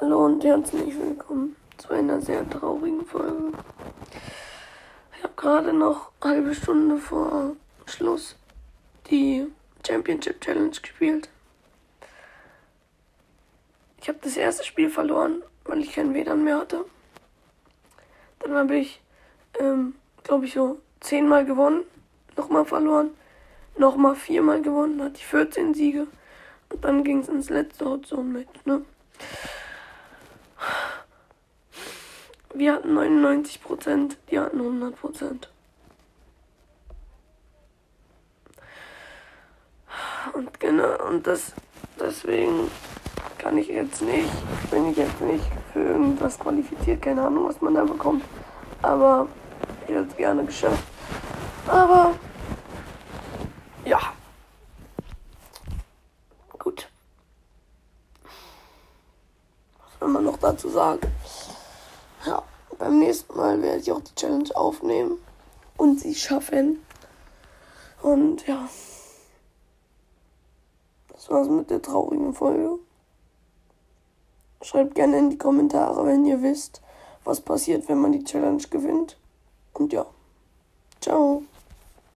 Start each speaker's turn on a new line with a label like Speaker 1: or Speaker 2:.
Speaker 1: Hallo und herzlich willkommen zu einer sehr traurigen Folge. Ich habe gerade noch eine halbe Stunde vor Schluss die Championship Challenge gespielt. Ich habe das erste Spiel verloren, weil ich keinen WLAN mehr hatte. Dann habe ich, ähm, glaube ich, so zehnmal gewonnen, nochmal verloren, nochmal viermal gewonnen, hatte ich 14 Siege. Und dann ging es ins letzte Hotzone-Match, ne? Wir hatten 99 Prozent, die hatten 100 Prozent. Und genau, und das, deswegen kann ich jetzt nicht, bin ich jetzt nicht für irgendwas qualifiziert, keine Ahnung, was man da bekommt. Aber ich hätte es gerne geschafft. Aber, ja. Gut. Was soll man noch dazu sagen? Ja, beim nächsten Mal werde ich auch die Challenge aufnehmen und sie schaffen. Und ja, das war's mit der traurigen Folge. Schreibt gerne in die Kommentare, wenn ihr wisst, was passiert, wenn man die Challenge gewinnt. Und ja, ciao.